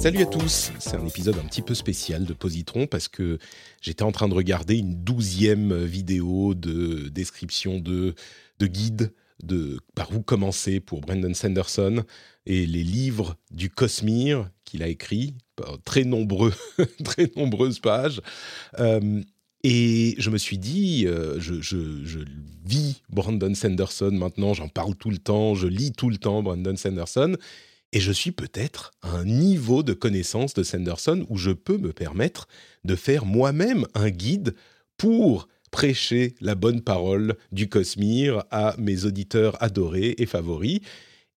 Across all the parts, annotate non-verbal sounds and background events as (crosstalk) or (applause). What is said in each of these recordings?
Salut à tous, c'est un épisode un petit peu spécial de Positron parce que j'étais en train de regarder une douzième vidéo de description de, de guide de par où commencer pour Brandon Sanderson et les livres du Cosmere qu'il a écrit, très nombreux, (laughs) très nombreuses pages. Euh, et je me suis dit, euh, je- je vis Brandon Sanderson maintenant, j'en parle tout le temps, je lis tout le temps Brandon Sanderson, et je suis peut-être à un niveau de connaissance de Sanderson où je peux me permettre de faire moi-même un guide pour prêcher la bonne parole du Cosmere à mes auditeurs adorés et favoris.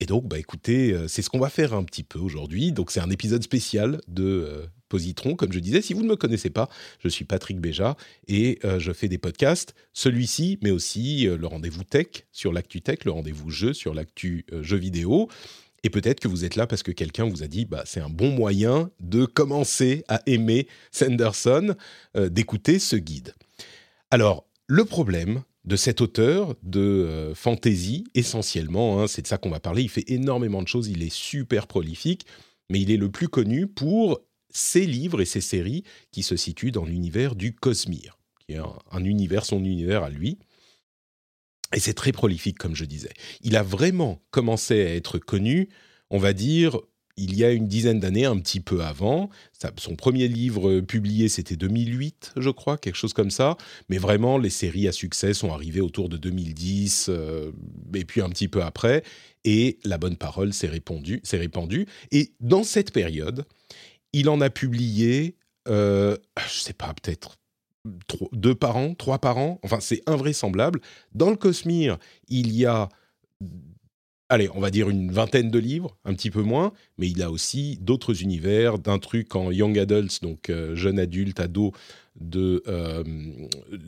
Et donc, bah écoutez, euh, c'est ce qu'on va faire un petit peu aujourd'hui. Donc, c'est un épisode spécial de euh, Positron, comme je disais. Si vous ne me connaissez pas, je suis Patrick Béja et euh, je fais des podcasts. Celui-ci, mais aussi le rendez-vous tech sur l'actu tech, le rendez-vous jeu sur l'actu jeu vidéo. Et peut-être que vous êtes là parce que quelqu'un vous a dit, bah, c'est un bon moyen de commencer à aimer Sanderson, euh, d'écouter ce guide. Alors, le problème de cet auteur de euh, fantasy, essentiellement, hein, c'est de ça qu'on va parler, il fait énormément de choses, il est super prolifique, mais il est le plus connu pour ses livres et ses séries qui se situent dans l'univers du Cosmere, qui est un, un univers, son univers à lui. Et c'est très prolifique, comme je disais. Il a vraiment commencé à être connu, on va dire, il y a une dizaine d'années, un petit peu avant. Son premier livre euh, publié, c'était 2008, je crois, quelque chose comme ça. Mais vraiment, les séries à succès sont arrivées autour de 2010, euh, et puis un petit peu après. Et la bonne parole s'est répandue. Et dans cette période, il en a publié, euh, je sais pas, peut-être deux par an, trois par an. Enfin, c'est invraisemblable. Dans le Cosmere, il y a, allez, on va dire une vingtaine de livres, un petit peu moins, mais il a aussi d'autres univers, d'un truc en young adults, donc euh, jeune adulte, ado, de euh,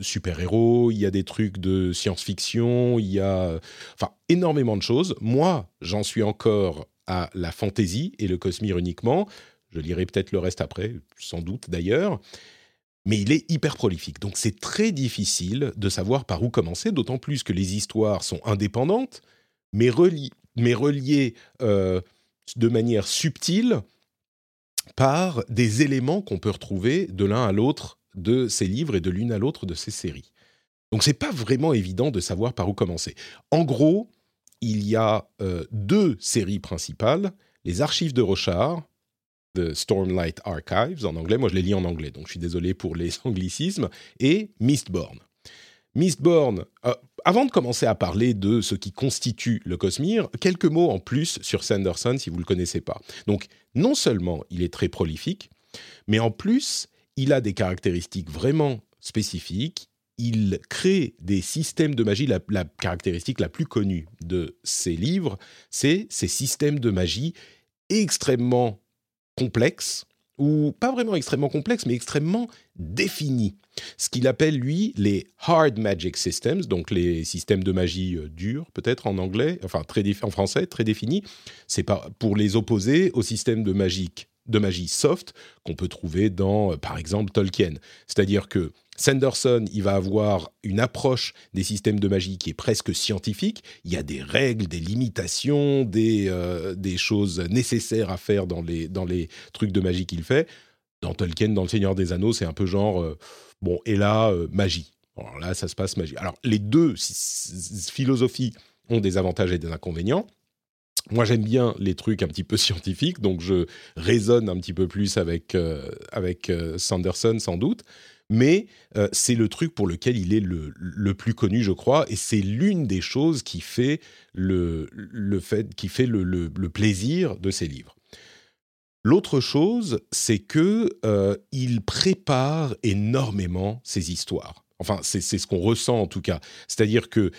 super-héros, il y a des trucs de science-fiction, il y a, enfin, énormément de choses. Moi, j'en suis encore à la fantasy et le Cosmere uniquement. Je lirai peut-être le reste après, sans doute d'ailleurs mais il est hyper prolifique. Donc c'est très difficile de savoir par où commencer, d'autant plus que les histoires sont indépendantes, mais, reli- mais reliées euh, de manière subtile par des éléments qu'on peut retrouver de l'un à l'autre de ces livres et de l'une à l'autre de ces séries. Donc c'est pas vraiment évident de savoir par où commencer. En gros, il y a euh, deux séries principales, les archives de Rochard, The Stormlight Archives en anglais. Moi, je les lis en anglais, donc je suis désolé pour les (laughs) anglicismes. Et Mistborn. Mistborn, euh, avant de commencer à parler de ce qui constitue le Cosmere, quelques mots en plus sur Sanderson si vous ne le connaissez pas. Donc, non seulement il est très prolifique, mais en plus, il a des caractéristiques vraiment spécifiques. Il crée des systèmes de magie. La, la caractéristique la plus connue de ses livres, c'est ces systèmes de magie extrêmement complexes, ou pas vraiment extrêmement complexes, mais extrêmement définis. Ce qu'il appelle, lui, les hard magic systems, donc les systèmes de magie euh, durs, peut-être en anglais, enfin très en français, très définis. C'est pas pour les opposer au système de magique de magie soft qu'on peut trouver dans, euh, par exemple, Tolkien. C'est-à-dire que Sanderson, il va avoir une approche des systèmes de magie qui est presque scientifique. Il y a des règles, des limitations, des, euh, choses nécessaires à faire dans les, trucs de magie qu'il fait. Dans Tolkien, dans Le Seigneur des Anneaux, c'est un peu genre, euh, bon, et là, euh, magie. Alors là, ça se passe magie. Alors, les deux philosophies ont des avantages et des inconvénients. Moi, j'aime bien les trucs un petit peu (laughs) scientifiques, donc je raisonne un petit peu plus avec, Sanderson, sans doute. Mais euh, c'est le truc pour lequel il est le, le plus connu, je crois, et c'est l'une des choses qui fait le, le fait, qui fait le, le- plaisir de ses livres. L'autre chose, c'est que euh, il prépare énormément ses histoires. Enfin, c'est ce qu'on ressent en tout cas. C'est-à-dire que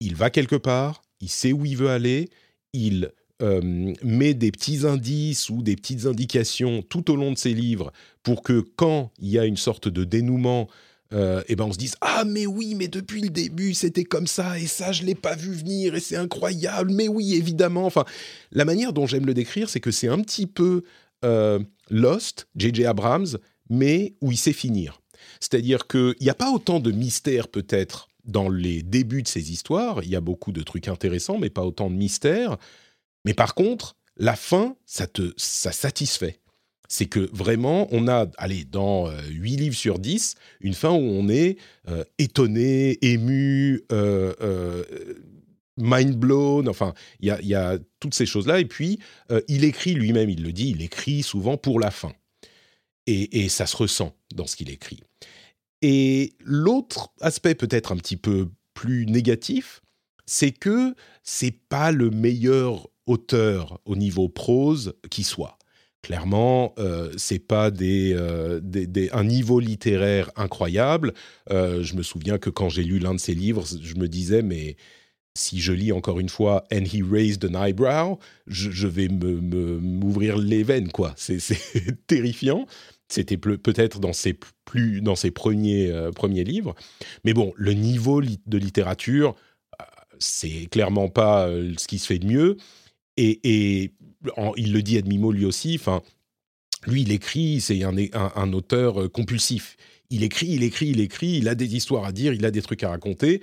il va quelque part, il sait où il veut aller, il euh, met des petits indices ou des petites indications tout au long de ses livres pour que quand il y a une sorte de dénouement, euh, eh ben on se dise ah mais oui mais depuis le début c'était comme ça et ça je l'ai pas vu venir et c'est incroyable. Mais oui évidemment. Enfin la manière dont j'aime le décrire c'est que c'est un petit peu euh, Lost J.J. Abrams mais où il sait finir. C'est-à-dire qu'il n'y a pas autant de mystère peut-être dans les débuts de ces histoires. Il y a beaucoup de trucs intéressants mais pas autant de mystère mais par contre la fin ça te ça satisfait c'est que vraiment, on a, allez, dans euh, 8 livres sur 10, une fin où on est euh, étonné, ému, euh, euh, mind blown, enfin, il y a, y a, toutes ces choses-là. Et puis, il écrit lui-même, il le dit, il écrit souvent pour la fin. Et, et ça se ressent dans ce qu'il écrit. Et l'autre aspect peut-être un petit peu plus négatif, c'est que c'est pas le meilleur auteur au niveau prose qui soit Clairement, euh, c'est pas des, euh, un niveau littéraire incroyable. Euh, je me souviens que quand j'ai lu l'un de ses livres, je me disais mais si je lis encore une fois And he raised an eyebrow, je, vais m'ouvrir les veines quoi. C'est, (laughs) terrifiant. C'était peut-être dans ses plus dans ses premiers euh, premiers livres, mais bon, le niveau de littérature, c'est clairement pas ce qui se fait de mieux. Et, il le dit à demi-mot lui aussi, enfin, lui, il écrit, c'est un, un, un, auteur euh, compulsif. Il écrit, il écrit, il écrit, il a des histoires à dire, il a des trucs à raconter,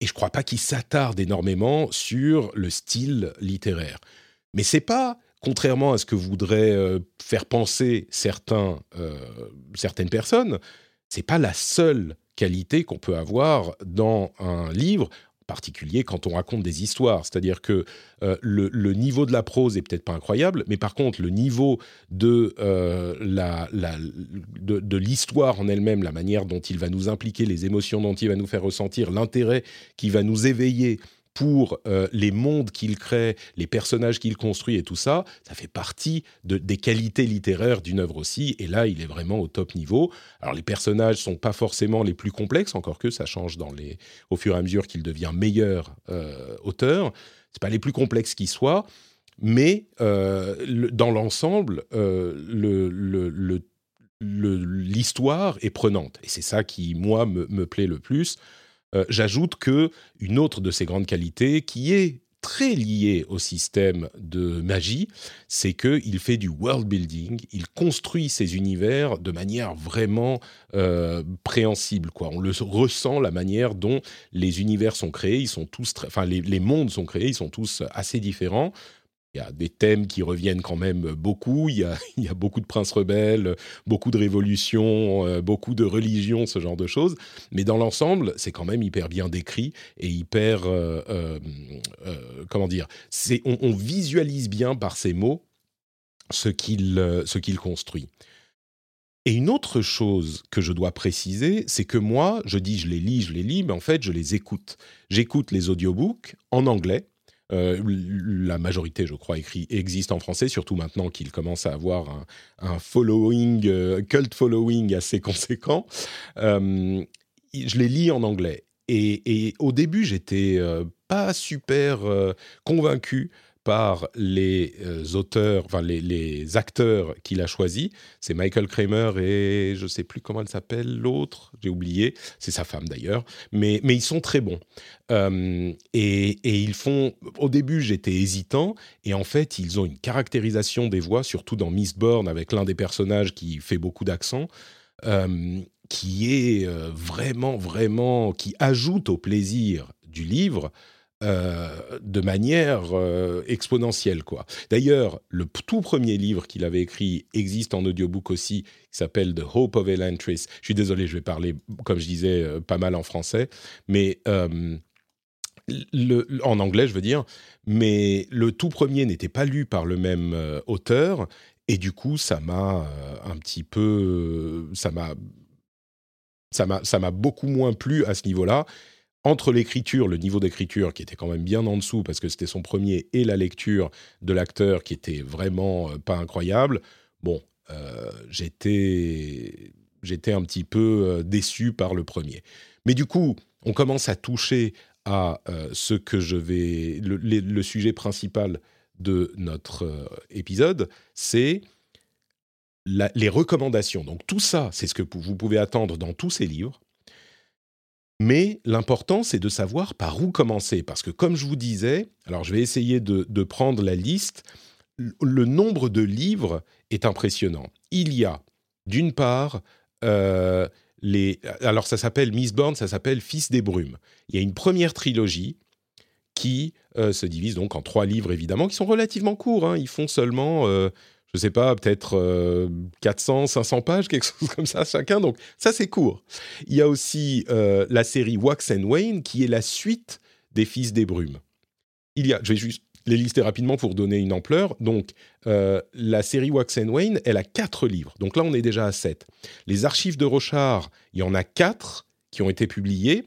et je crois pas qu'il s'attarde énormément sur le style littéraire. Mais c'est pas, contrairement à ce que voudraient euh, faire penser certains, euh, certaines personnes, c'est pas la seule qualité qu'on peut avoir dans un livre particulier quand on raconte des histoires. C'est-à-dire que euh, le, niveau de la prose est peut-être pas incroyable, mais par contre, le niveau de, euh, la, de l'histoire en elle-même, la manière dont il va nous impliquer, les émotions dont il va nous faire ressentir, l'intérêt qui va nous éveiller pour euh, les mondes qu'il crée, les personnages qu'il construit et tout ça, ça fait partie de, des qualités littéraires d'une œuvre aussi. Et là, il est vraiment au top niveau. Alors, les personnages sont pas forcément les plus complexes, encore que ça change dans les, au fur et à mesure qu'il devient meilleur euh, auteur. C'est pas les plus complexes qui soient, mais euh, dans l'ensemble, euh, l'histoire est prenante. Et c'est ça qui, moi, me plaît le plus. Euh, J'ajoute que une autre de ses grandes qualités, qui est très liée au système de magie, c'est qu'il fait du world building, il construit ses univers de manière vraiment euh, préhensible. Quoi. On le ressent, la manière dont les univers sont créés, ils sont tous, enfin les mondes sont créés, ils sont tous assez différents. Il y a des thèmes qui reviennent quand même beaucoup. (laughs) Il y a, beaucoup de princes rebelles, beaucoup de révolutions, euh, beaucoup de religions, ce genre de choses. Mais dans l'ensemble, c'est quand même hyper bien décrit et hyper. Euh, euh, comment dire on, on, visualise bien par ces mots ce qu'il ce qu'il construit. Et une autre chose que je dois préciser, c'est que moi, je dis je les lis, je les lis, mais en fait, je les écoute. J'écoute les audiobooks en anglais euh, la majorité, je crois, écrit, existe en français, surtout maintenant qu'il commence à avoir un, following, euh, cult following assez (laughs) conséquent. Euh, je les lis en anglais. Et, et au début, j'étais pas super convaincu par les euh, auteurs, enfin les, acteurs qu'il a choisis. C'est Michael Kramer et je ne sais plus comment elle s'appelle, l'autre, j'ai oublié. C'est sa femme d'ailleurs. Mais, mais ils sont très bons. Euh, et, et, ils font. Au début, j'étais hésitant. Et en fait, ils ont une caractérisation des voix, surtout dans Mistborn, avec l'un des personnages qui fait beaucoup d'accent. Euh, qui est vraiment, vraiment, qui ajoute au plaisir du livre euh, de manière euh, exponentielle. quoi. D'ailleurs, le tout premier livre qu'il avait écrit existe en audiobook aussi, qui s'appelle The Hope of Elantris. Je suis désolé, je vais parler, comme je disais, euh, pas mal en français, mais en anglais, je veux dire. Mais le tout premier n'était pas lu par le même auteur, et du coup, ça m'a un petit peu, ça m'a, ça m'a, ça m'a beaucoup moins plu à ce niveau-là entre l'écriture, le niveau d'écriture qui était quand même bien en dessous parce que c'était son premier, et la lecture de l'acteur qui était vraiment euh, pas incroyable, bon, j'étais j'étais un petit peu déçu par le premier. Mais du coup, on commence à toucher à ce que je vais le, sujet principal de notre épisode, c'est les recommandations. Donc tout ça, c'est ce que vous pouvez attendre dans tous ces livres. Mais l'important, c'est de savoir par où commencer. Parce que comme je vous disais, alors je vais essayer de, prendre la liste, le nombre de livres est impressionnant. Il y a, d'une part, euh, les... Alors ça s'appelle Miss Born, ça s'appelle Fils des brumes. Il y a une première trilogie qui euh, se divise donc en trois livres, évidemment, qui sont relativement courts. Hein. Ils font seulement... Euh, je sais pas, peut-être 400, euh, 500 pages, quelque chose comme ça chacun. Donc ça, c'est court. Il y a aussi euh, la série Wax Wayne, qui est la suite des Fils des Brumes. Il y a, je vais juste les lister rapidement pour donner une ampleur. Donc, euh, la série Wax Wayne, elle a quatre livres. Donc là, on est déjà à sept. Les archives de Rochard, il y en a quatre qui ont été publiés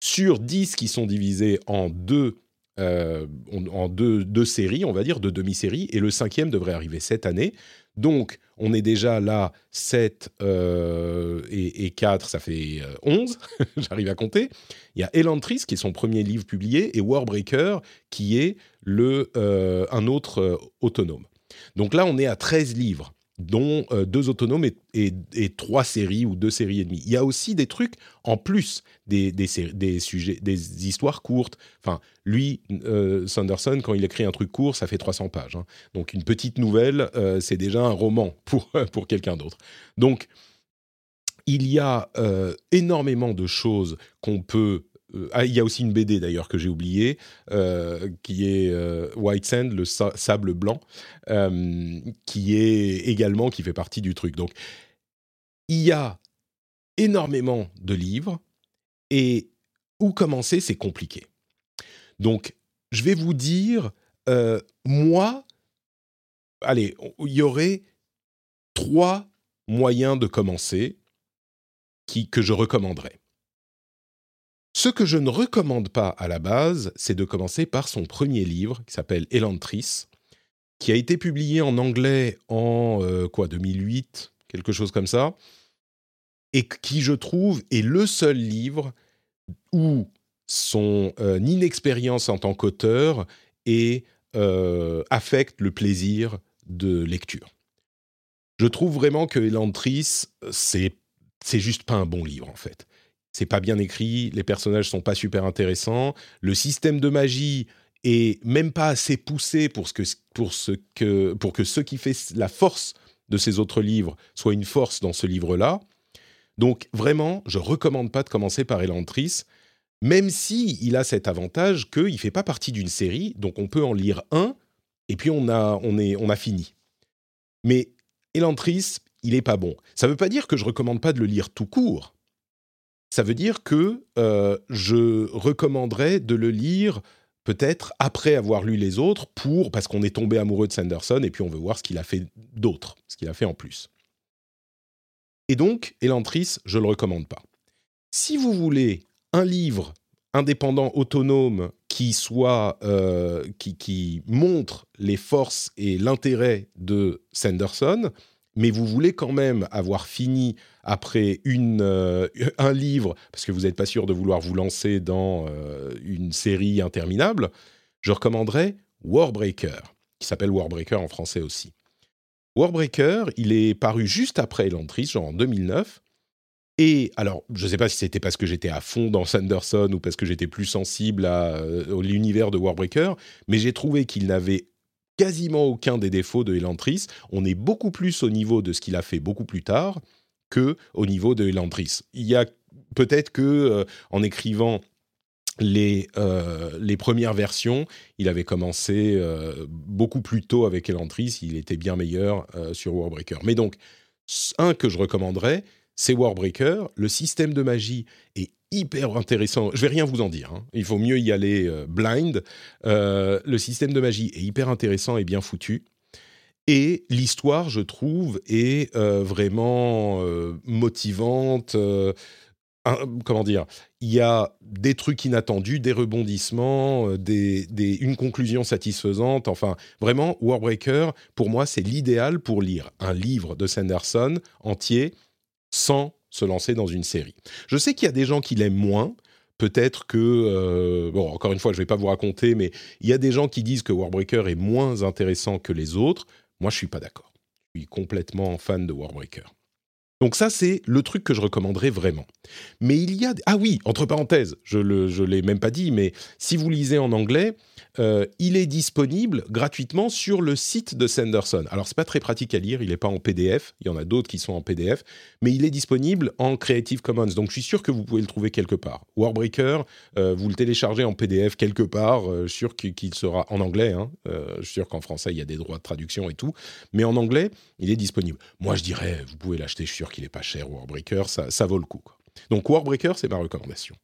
sur dix qui sont divisés en deux euh, en deux, séries, on va dire, deux demi-séries, et le cinquième devrait arriver cette année. Donc, on est déjà là, 7 euh, et, et, 4, ça fait 11, euh, (laughs) j'arrive à compter. Il y a Elantris, qui est son premier livre publié, et Warbreaker, qui est le, un autre autonome. Donc là, on est à 13 livres dont euh, deux autonomes et, trois séries ou deux séries et demie. Il y a aussi des trucs en plus des, des, sujets, des histoires courtes. Enfin, lui, euh, Sanderson, quand il écrit un truc court, ça fait 300 pages. Hein. Donc une petite nouvelle, euh, c'est déjà un roman pour, (laughs) pour quelqu'un d'autre. Donc il y a énormément de choses qu'on peut ah, il y a aussi une BD d'ailleurs que j'ai oubliée, euh, qui est euh, White Sand, le sable blanc, qui est également qui fait partie du truc. Donc, il y a énormément de livres et où commencer, c'est compliqué. Donc, je vais vous dire, moi, allez, il y aurait trois moyens de commencer qui, que je recommanderais. Ce que je ne recommande pas à la base, c'est de commencer par son premier livre, qui s'appelle Elantris, qui a été publié en anglais en euh, quoi 2008, quelque chose comme ça, et qui, je trouve, est le seul livre où son euh, inexpérience en tant qu'auteur et euh, affecte le plaisir de lecture. Je trouve vraiment que Elantris, c'est c'est juste pas un bon livre en fait c'est pas bien écrit, les personnages sont pas super intéressants, le système de magie est même pas assez poussé pour, ce que, pour, ce que, pour que ce qui fait la force de ces autres livres soit une force dans ce livre-là. Donc vraiment, je recommande pas de commencer par Elantris, même si il a cet avantage qu'il fait pas partie d'une série, donc on peut en lire un et puis on a, on est, on a fini. Mais Elantris, il est pas bon. Ça veut pas dire que je recommande pas de le lire tout court ça veut dire que euh, je recommanderais de le lire peut-être après avoir lu les autres, pour parce qu'on est tombé amoureux de Sanderson et puis on veut voir ce qu'il a fait d'autre, ce qu'il a fait en plus. Et donc, Elantris, je ne le recommande pas. Si vous voulez un livre indépendant, autonome, qui soit euh, qui, qui montre les forces et l'intérêt de Sanderson, mais vous voulez quand même avoir fini après une, euh, un livre, parce que vous n'êtes pas sûr de vouloir vous lancer dans euh, une série interminable, je recommanderais Warbreaker, qui s'appelle Warbreaker en français aussi. Warbreaker, il est paru juste après Elantris, genre en 2009. Et alors, je ne sais pas si c'était parce que j'étais à fond dans Sanderson ou parce que j'étais plus sensible à, euh, à l'univers de Warbreaker, mais j'ai trouvé qu'il n'avait quasiment aucun des défauts de Elantris. On est beaucoup plus au niveau de ce qu'il a fait beaucoup plus tard que au niveau de Elantris. Il y a peut-être que euh, en écrivant les, euh, les premières versions, il avait commencé euh, beaucoup plus tôt avec Elantris, il était bien meilleur sur Warbreaker. Mais donc, un que je recommanderais, c'est Warbreaker. Le système de magie est hyper intéressant. Je vais rien vous en dire. Hein. Il faut mieux y aller euh, blind. Euh, le système de magie est hyper intéressant et bien foutu. Et l'histoire, je trouve, est euh, vraiment motivante. comment dire, il y a des trucs inattendus, des rebondissements, euh, des, une conclusion satisfaisante. Enfin, vraiment, Warbreaker, pour moi, c'est l'idéal pour lire un livre de Sanderson entier sans se lancer dans une série. Je sais qu'il y a des gens qui l'aiment moins. Peut-être que, euh, bon, encore une fois, je ne vais pas vous raconter, mais il y a des gens qui disent que Warbreaker est moins intéressant que les autres. Moi, je suis pas d'accord. Je suis complètement fan de Warbreaker. Donc ça, c'est le truc que je recommanderais vraiment. Mais il y a... Ah oui, entre parenthèses, je ne l'ai même pas dit, mais si vous lisez en anglais, euh, il est disponible gratuitement sur le site de Sanderson. Alors, c'est pas très pratique à lire, il n'est pas en PDF, il y en a d'autres qui sont en PDF, mais il est disponible en Creative Commons. Donc, je suis sûr que vous pouvez le trouver quelque part. Warbreaker, euh, vous le téléchargez en PDF quelque part, euh, sûr qu'il sera en anglais. Hein. je suis sûr qu'en français, il y a des droits de traduction et tout, mais en anglais, il est disponible. Moi, je dirais, vous pouvez l'acheter, je suis sûr qu'il n'est pas cher, Warbreaker, ça, ça vaut le coup. Donc, Warbreaker, c'est ma recommandation.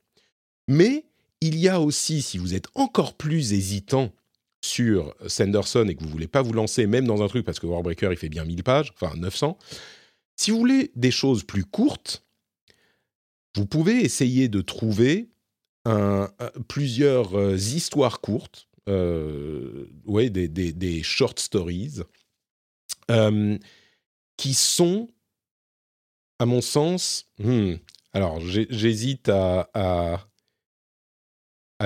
Mais il y a aussi, si vous êtes encore plus hésitant sur Sanderson et que vous voulez pas vous lancer même dans un truc parce que Warbreaker il fait bien 1000 pages, enfin 900, si vous voulez des choses plus courtes, vous pouvez essayer de trouver plusieurs euh, histoires courtes, euh, ouais, des, short stories, euh, qui sont, à mon sens, hmm, alors j'hésite à à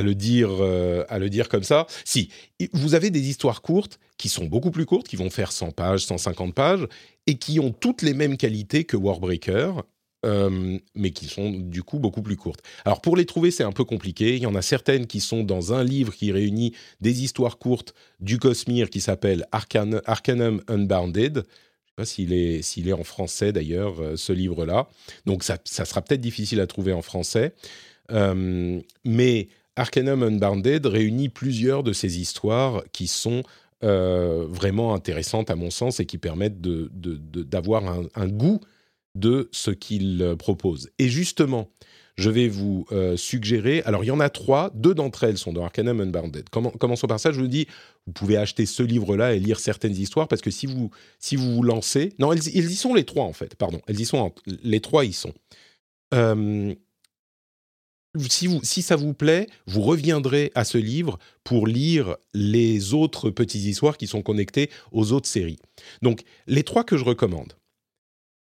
le dire euh, à le dire comme ça. Si vous avez des histoires courtes qui sont beaucoup plus courtes, qui vont faire 100 pages, 150 pages et qui ont toutes les mêmes qualités que Warbreaker. Euh, mais qui sont du coup beaucoup plus courtes. Alors pour les trouver, c'est un peu compliqué. Il y en a certaines qui sont dans un livre qui réunit des histoires courtes du Cosmere qui s'appelle Arcanum Unbounded. Je ne sais pas s'il est, est en français d'ailleurs, euh, ce livre-là. Donc ça, ça sera peut-être difficile à trouver en français. mais Arcanum Unbounded réunit plusieurs de ces histoires qui sont euh, vraiment intéressantes à mon sens et qui permettent d'avoir un, goût de ce qu'il propose. Et justement, je vais vous euh, suggérer, alors il y en a trois, deux d'entre elles sont dans Arcanum Unbounded. commençons par ça, je vous dis, vous pouvez acheter ce livre-là et lire certaines histoires, parce que si vous si vous, vous lancez... Non, ils, y sont les trois en fait, pardon, elles y sont, les trois y sont. Euh, si, ça vous plaît, vous reviendrez à ce livre pour lire les autres petites histoires qui sont connectées aux autres séries. Donc, les trois que je recommande.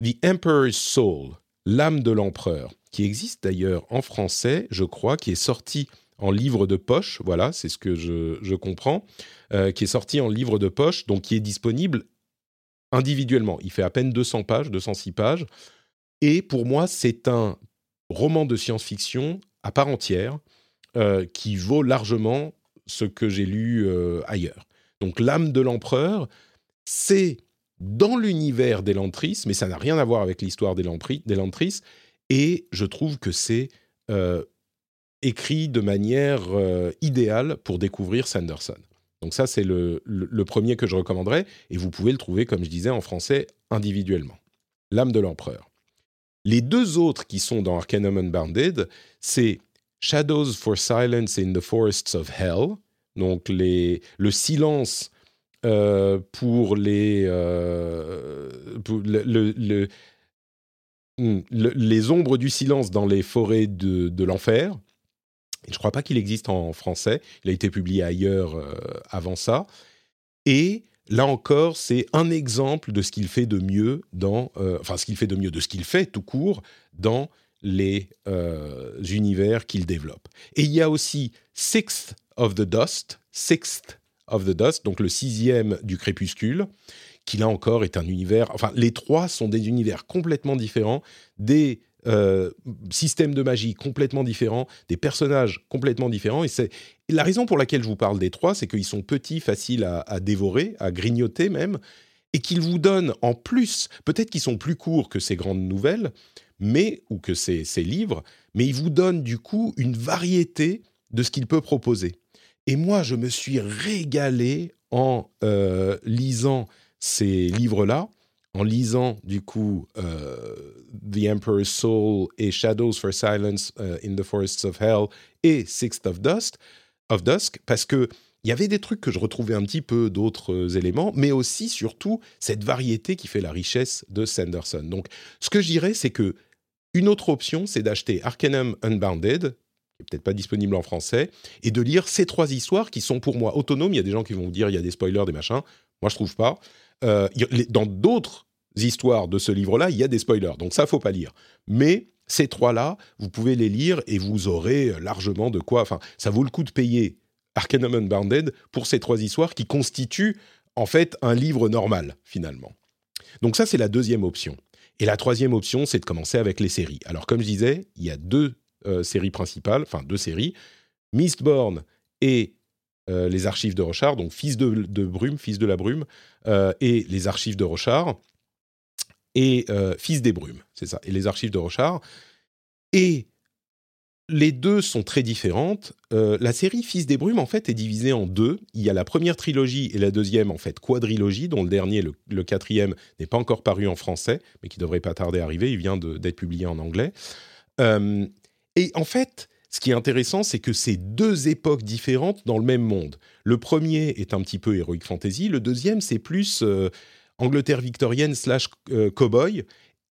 The Emperor's Soul, l'âme de l'empereur, qui existe d'ailleurs en français, je crois, qui est sorti en livre de poche, voilà, c'est ce que je, comprends, euh, qui est sorti en livre de poche, donc qui est disponible individuellement. Il fait à peine 200 pages, 206 pages. Et pour moi, c'est un roman de science-fiction à part entière euh, qui vaut largement ce que j'ai lu euh, ailleurs. Donc l'âme de l'empereur, c'est dans l'univers d'Elantris, mais ça n'a rien à voir avec l'histoire d'Elantris, et je trouve que c'est euh, écrit de manière idéale pour découvrir Sanderson. Donc ça, c'est le, le, premier que je recommanderais, et vous pouvez le trouver, comme je disais, en français individuellement. L'âme de l'empereur. Les deux autres qui sont dans Arcanum Unbounded, c'est Shadows for Silence in the Forests of Hell, donc le silence euh, pour les euh, hmm, le, les ombres du silence dans les forêts de, de l'enfer. Je ne crois pas qu'il existe en français. Il a été publié ailleurs euh, avant ça. Et là encore, c'est un exemple de ce qu'il fait de mieux dans, euh, enfin, ce qu'il fait de mieux, de ce qu'il fait tout court dans les euh, univers qu'il développe. Et il y a aussi Sixth of the Dust, Sixth of the Dust, donc le sixième du crépuscule, qui là encore est un univers. Enfin, les trois sont des univers complètement différents, des euh, systèmes de magie complètement différents, des personnages complètement différents. Et c'est la raison pour laquelle je vous parle des trois, c'est qu'ils sont petits, faciles à, dévorer, à grignoter même, et qu'ils vous donnent en plus, peut-être qu'ils sont plus courts que ces grandes nouvelles, mais ou que ces, ces livres, mais ils vous donnent du coup une variété de ce qu'il peut proposer. Et moi, je me suis régalé en euh, lisant ces livres-là en lisant du coup euh, The Emperor's Soul et Shadows for Silence euh, in the Forests of Hell et Sixth of Dust of Dusk parce que il y avait des trucs que je retrouvais un petit peu d'autres éléments, mais aussi surtout cette variété qui fait la richesse de Sanderson. Donc, ce que je dirais, c'est que Une autre option, c'est d'acheter Arcanum Unbounded, qui n'est peut-être pas disponible en français, et de lire ces trois histoires qui sont pour moi autonomes. Il y a des gens qui vont vous dire il y a des spoilers, des machins. Moi, je trouve pas. Euh, dans d'autres histoires de ce livre-là, il y a des spoilers, donc ça, faut pas lire. Mais ces trois-là, vous pouvez les lire et vous aurez largement de quoi. Enfin, ça vaut le coup de payer Arcanum Unbounded pour ces trois histoires qui constituent en fait un livre normal finalement. Donc ça, c'est la deuxième option. Et la troisième option, c'est de commencer avec les séries. Alors comme je disais, il y a deux euh, séries principales, enfin deux séries, Mistborn et euh, les archives de Rochard, donc Fils de, Brume, Fils de la Brume, euh, et les archives de Rochard, et Fils des Brumes, c'est ça, et les archives de Rochard. Et les deux sont très différentes. Euh, la série Fils des Brumes, en fait, est divisée en deux. Il y a la première trilogie et la deuxième, en fait, quadrilogie, dont le dernier, le, quatrième, n'est pas encore paru en français, mais qui devrait pas tarder à arriver. Il vient d'être publié en anglais. Euh, et en fait, ce qui est intéressant, c'est que c'est deux époques différentes dans le même monde. Le premier est un petit peu Heroic Fantasy, le deuxième, c'est plus euh, Angleterre victorienne slash cowboy.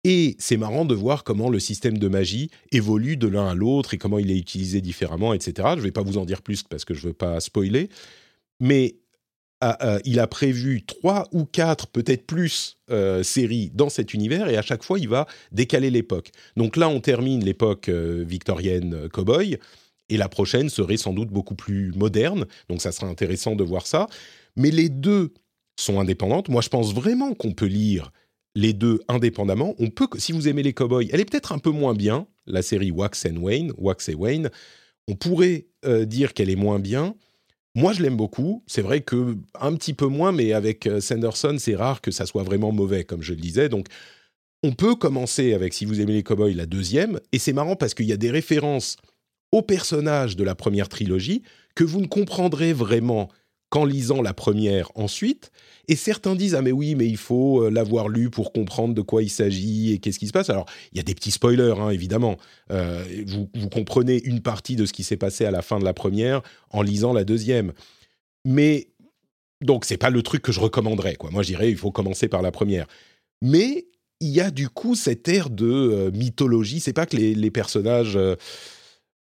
Et c'est marrant de voir comment le système de magie évolue de l'un à l'autre et comment il est utilisé différemment, etc. Je ne vais pas vous en dire plus parce que je ne veux pas spoiler. Mais il a prévu trois ou quatre, peut-être plus, euh, séries dans cet univers et à chaque fois, il va décaler l'époque. Donc là, on termine l'époque euh, victorienne euh, cowboy et la prochaine serait sans doute beaucoup plus moderne. Donc ça sera intéressant de voir ça. Mais les deux sont indépendantes. Moi, je pense vraiment qu'on peut lire les deux indépendamment. On peut, si vous aimez les cowboys, elle est peut-être un peu moins bien, la série Wax and Wayne, Wax et Wayne. On pourrait euh, dire qu'elle est moins bien. Moi, je l'aime beaucoup. C'est vrai que un petit peu moins, mais avec euh, Sanderson, c'est rare que ça soit vraiment mauvais, comme je le disais. Donc, on peut commencer avec, si vous aimez les cowboys, la deuxième. Et c'est marrant parce qu'il y a des références aux personnages de la première trilogie que vous ne comprendrez vraiment qu'en lisant la première ensuite. Et certains disent ah mais oui mais il faut euh, l'avoir lu pour comprendre de quoi il s'agit et qu'est-ce qui se passe. Alors il y a des petits spoilers hein, évidemment. Euh, vous, comprenez une partie de ce qui s'est passé à la fin de la première en lisant la deuxième. Mais donc c'est pas le truc que je recommanderais quoi. Moi je dirais il faut commencer par la première. Mais il y a du coup cette ère de euh, mythologie. C'est pas que les personnages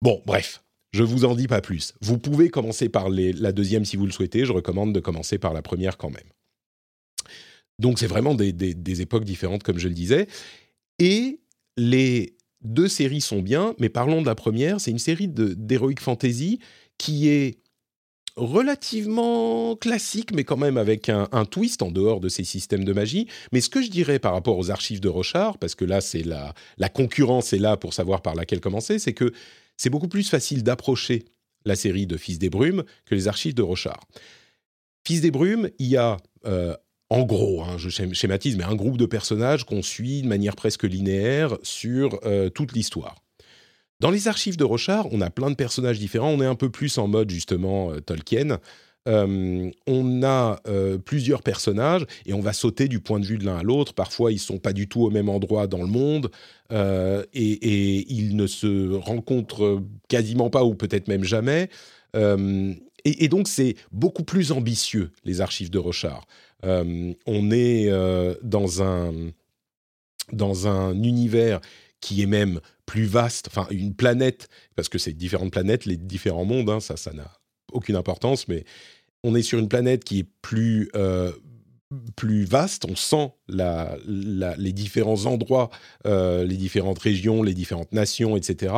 Bon, bref, je vous en dis pas plus. Vous pouvez commencer par la deuxième si vous le souhaitez. Je recommande de commencer par la première quand même. Donc c'est vraiment des, époques différentes, comme je le disais. Et les deux séries sont bien, mais parlons de la première. C'est une série d'heroic fantasy qui est relativement classique, mais quand même avec un, twist en dehors de ces systèmes de magie. Mais ce que je dirais par rapport aux archives de Rochard, parce que là, c'est la, la concurrence est là pour savoir par laquelle commencer, c'est que c'est beaucoup plus facile d'approcher la série de Fils des Brumes que les archives de Rochard. Fils des Brumes, il y a, euh, en gros, hein, je schématise, mais un groupe de personnages qu'on suit de manière presque linéaire sur euh, toute l'histoire. Dans les archives de Rochard, on a plein de personnages différents, on est un peu plus en mode justement euh, Tolkien, euh, on a euh, plusieurs personnages et on va sauter du point de vue de l'un à l'autre. Parfois, ils sont pas du tout au même endroit dans le monde euh, et, ils ne se rencontrent quasiment pas ou peut-être même jamais. Et, donc, c'est beaucoup plus ambitieux, les archives de Rochard. on est dans, un, dans un univers qui est même plus vaste, enfin une planète, parce que c'est différentes planètes, les différents mondes, hein, ça, ça n'a aucune importance, mais on est sur une planète qui est plus, euh, plus vaste. On sent les différents endroits, euh, les différentes régions, les différentes nations, etc.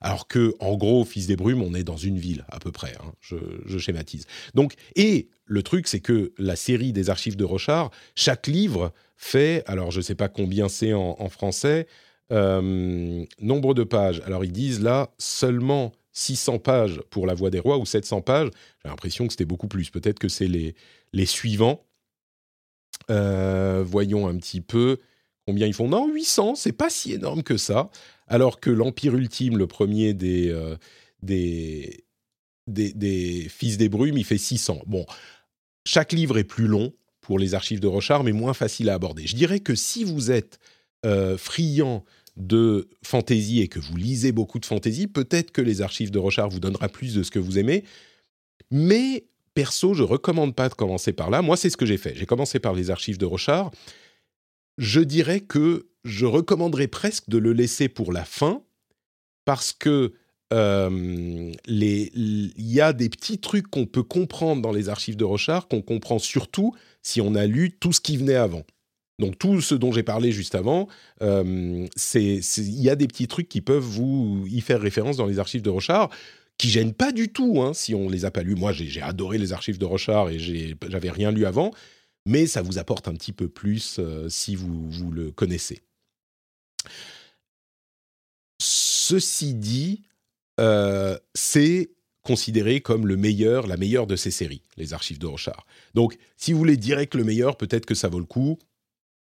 Alors que, en gros, Fils des Brumes, on est dans une ville à peu près. Hein, je, schématise. Donc, et le truc, c'est que la série des archives de Rochard, chaque livre fait, alors je ne sais pas combien c'est en, français, euh, nombre de pages. Alors ils disent là seulement 600 pages pour La Voix des Rois ou 700 pages. J'ai l'impression que c'était beaucoup plus. Peut-être que c'est les, les suivants. Euh, voyons un petit peu combien ils font. Non, 800, c'est pas si énorme que ça. Alors que l'Empire ultime, le premier des, euh, des, des, Fils des Brumes, il fait 600. Bon, chaque livre est plus long pour les archives de Rochard, mais moins facile à aborder. Je dirais que si vous êtes euh, friand de fantasy et que vous lisez beaucoup de fantasy, peut-être que les archives de Rochard vous donnera plus de ce que vous aimez. Mais perso, je recommande pas de commencer par là. Moi, c'est ce que j'ai fait. J'ai commencé par les archives de Rochard. je dirais que je recommanderais presque de le laisser pour la fin parce que euh, il y a des petits trucs qu'on peut comprendre dans les archives de Rochard qu'on comprend surtout si on a lu tout ce qui venait avant. Donc tout ce dont j'ai parlé juste avant, euh, il y a des petits trucs qui peuvent vous y faire référence dans les archives de Rochard, qui gênent pas du tout hein, si on les a pas lus. Moi, j'ai adoré les archives de Rochard et j'avais rien lu avant, mais ça vous apporte un petit peu plus euh, si vous, vous le connaissez. Ceci dit, euh, c'est considéré comme le meilleur, la meilleure de ces séries, les archives de Rochard. Donc, si vous voulez direct le meilleur, peut-être que ça vaut le coup.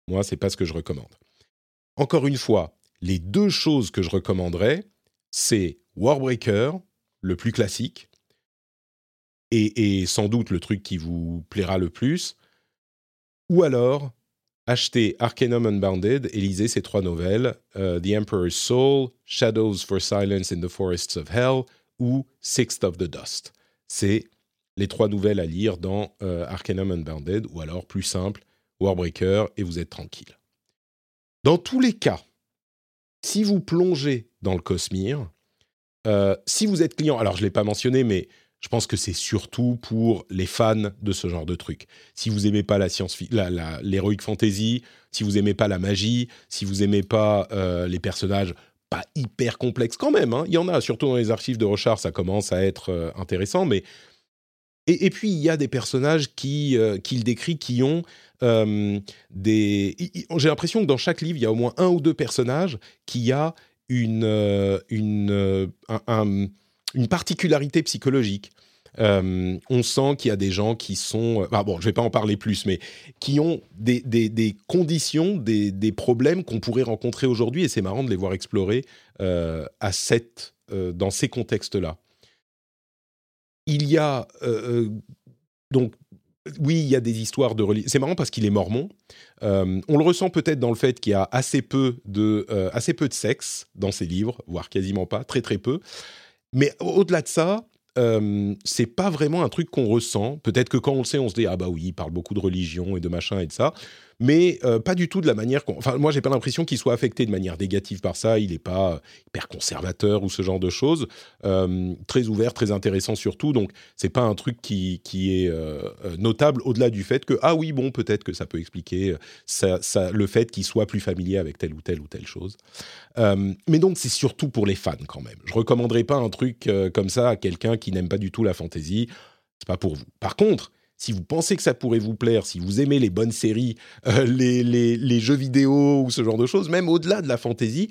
Moi, c'est pas ce que je recommande. Encore une fois, les deux choses que je recommanderais, c'est Warbreaker, le plus classique, et, sans doute le truc qui vous plaira le plus, ou alors achetez Arcanum Unbounded et lisez ces trois nouvelles, euh, The Emperor's Soul, Shadows for Silence in the Forests of Hell ou Sixth of the Dust. C'est les trois nouvelles à lire dans euh, Arcanum Unbounded, ou alors plus simple, Warbreaker, et vous êtes tranquille. Dans tous les cas, si vous plongez dans le Cosmere, euh, si vous êtes client, alors je ne l'ai pas mentionné, mais je pense que c'est surtout pour les fans de ce genre de truc. Si vous aimez pas la science, l'heroic fantasy, si vous aimez pas la magie, si vous aimez pas euh, les personnages pas hyper complexes quand même, hein. il y en a, surtout dans les archives de Rochard, ça commence à être euh, intéressant, mais et, puis il y a des personnages euh, qu'il décrit qui ont des. J'ai l'impression que dans chaque livre, il y a au moins un ou deux personnages qui a une une un une particularité psychologique. Euh, on sent qu'il y a des gens qui sont, euh, ah bon, je vais pas en parler plus, mais qui ont des, des, conditions, des, des problèmes qu'on pourrait rencontrer aujourd'hui, et c'est marrant de les voir explorer euh, à cette, dans ces contextes-là. Il y a donc oui, il y a des histoires de religion. C'est marrant parce qu'il est mormon. on le ressent peut-être dans le fait qu'il y a assez peu de, assez peu de sexe dans ses livres, voire quasiment pas, très très peu. Mais au-delà de ça, euh, c'est pas vraiment un truc qu'on ressent. Peut-être que quand on le sait, on se dit ah bah oui, il parle beaucoup de religion et de machin et de ça mais euh, pas du tout de la manière. Enfin, moi, j'ai pas l'impression qu'il soit affecté de manière négative par ça. Il n'est pas hyper conservateur ou ce genre de choses. Euh, très ouvert, très intéressant surtout. Donc, c'est pas un truc qui, qui est euh, notable au-delà du fait que ah oui, bon, peut-être que ça peut expliquer ça, ça, le fait qu'il soit plus familier avec telle ou telle ou telle chose. mais donc, c'est surtout pour les fans quand même. Je recommanderais pas un truc comme ça à quelqu'un qui n'aime pas du tout la fantasy. C'est pas pour vous. Par contre, si vous pensez que ça pourrait vous plaire, si vous aimez les bonnes séries, euh, les, jeux vidéo ou ce genre de choses, même au-delà de la fantasy,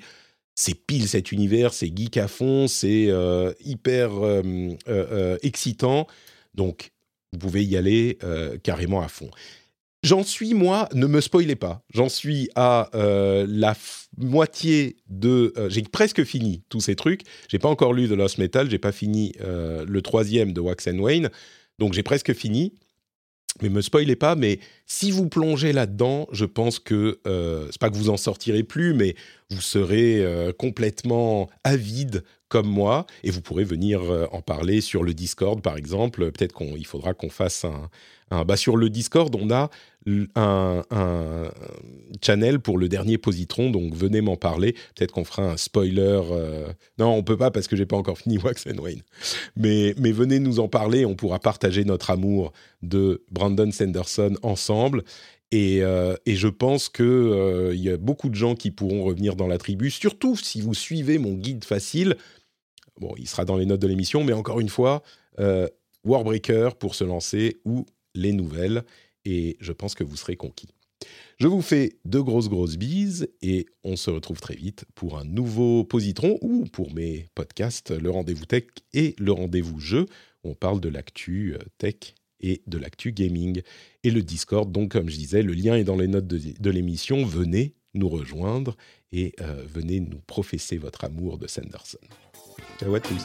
c'est pile cet univers, c'est geek à fond, c'est euh, hyper euh, excitant. Donc, vous pouvez y aller carrément à fond. J'en suis, moi, ne me spoilez pas, j'en suis à la moitié de... j'ai presque fini tous ces trucs. J'ai pas encore lu The Lost Metal, j'ai pas fini le troisième de Wax and Wayne. Donc j'ai presque fini mais me spoilez pas, mais si vous plongez là-dedans, je pense que euh, c'est pas que vous en sortirez plus, mais vous serez euh, complètement avide comme moi, et vous pourrez venir euh, en parler sur le Discord, par exemple. Peut-être qu'il faudra qu'on fasse un, bah, sur le Discord, on a un, channel pour le dernier positron, donc venez m'en parler. Peut-être qu'on fera un spoiler. Euh, non, on peut pas parce que j'ai pas encore fini Wax and Wayne. Mais, mais venez nous en parler, on pourra partager notre amour de Brandon Sanderson ensemble. Et, euh, et, je pense qu'il euh, y a beaucoup de gens qui pourront revenir dans la tribu, surtout si vous suivez mon guide facile. Bon, il sera dans les notes de l'émission, mais encore une fois, Warbreaker pour se lancer ou les nouvelles et je pense que vous serez conquis. Je vous fais de grosses grosses bises et on se retrouve très vite pour un nouveau positron ou pour mes podcasts Le rendez-vous tech et Le rendez-vous jeu. On parle de l'actu euh, tech et de l'actu gaming et le Discord. Donc comme je disais, le lien est dans les notes de, l'émission. Venez nous rejoindre et euh, venez nous professer votre amour de Sanderson. Ciao à tous.